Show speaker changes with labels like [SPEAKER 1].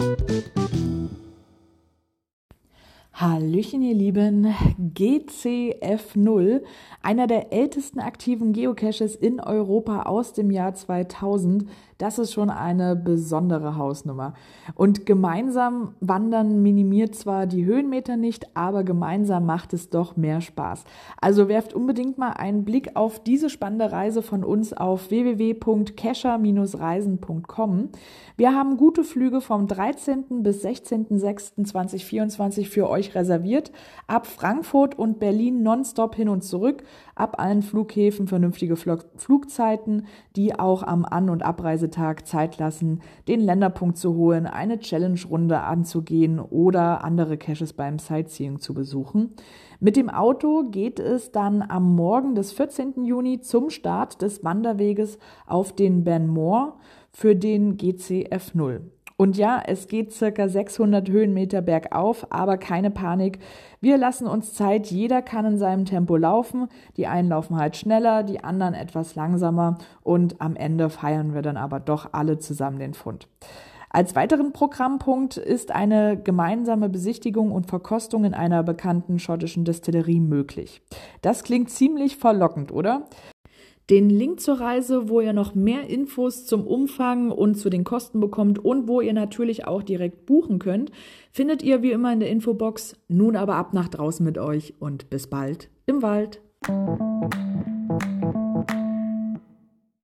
[SPEAKER 1] thank you Hallöchen, ihr Lieben. GCF0, einer der ältesten aktiven Geocaches in Europa aus dem Jahr 2000, das ist schon eine besondere Hausnummer. Und gemeinsam wandern minimiert zwar die Höhenmeter nicht, aber gemeinsam macht es doch mehr Spaß. Also werft unbedingt mal einen Blick auf diese spannende Reise von uns auf www.cacher-reisen.com. Wir haben gute Flüge vom 13. bis 16.06.2024 für euch reserviert. Ab Frankfurt und Berlin nonstop hin und zurück. Ab allen Flughäfen vernünftige Flugzeiten, die auch am An- und Abreise Reisetag Zeit lassen, den Länderpunkt zu holen, eine Challenge-Runde anzugehen oder andere Caches beim Sightseeing zu besuchen. Mit dem Auto geht es dann am Morgen des 14. Juni zum Start des Wanderweges auf den Ben Moor für den GCF 0. Und ja, es geht circa 600 Höhenmeter bergauf, aber keine Panik. Wir lassen uns Zeit. Jeder kann in seinem Tempo laufen. Die einen laufen halt schneller, die anderen etwas langsamer. Und am Ende feiern wir dann aber doch alle zusammen den Fund. Als weiteren Programmpunkt ist eine gemeinsame Besichtigung und Verkostung in einer bekannten schottischen Destillerie möglich. Das klingt ziemlich verlockend, oder? Den Link zur Reise, wo ihr noch mehr Infos zum Umfang und zu den Kosten bekommt und wo ihr natürlich auch direkt buchen könnt, findet ihr wie immer in der Infobox. Nun aber ab nach draußen mit euch und bis bald im Wald.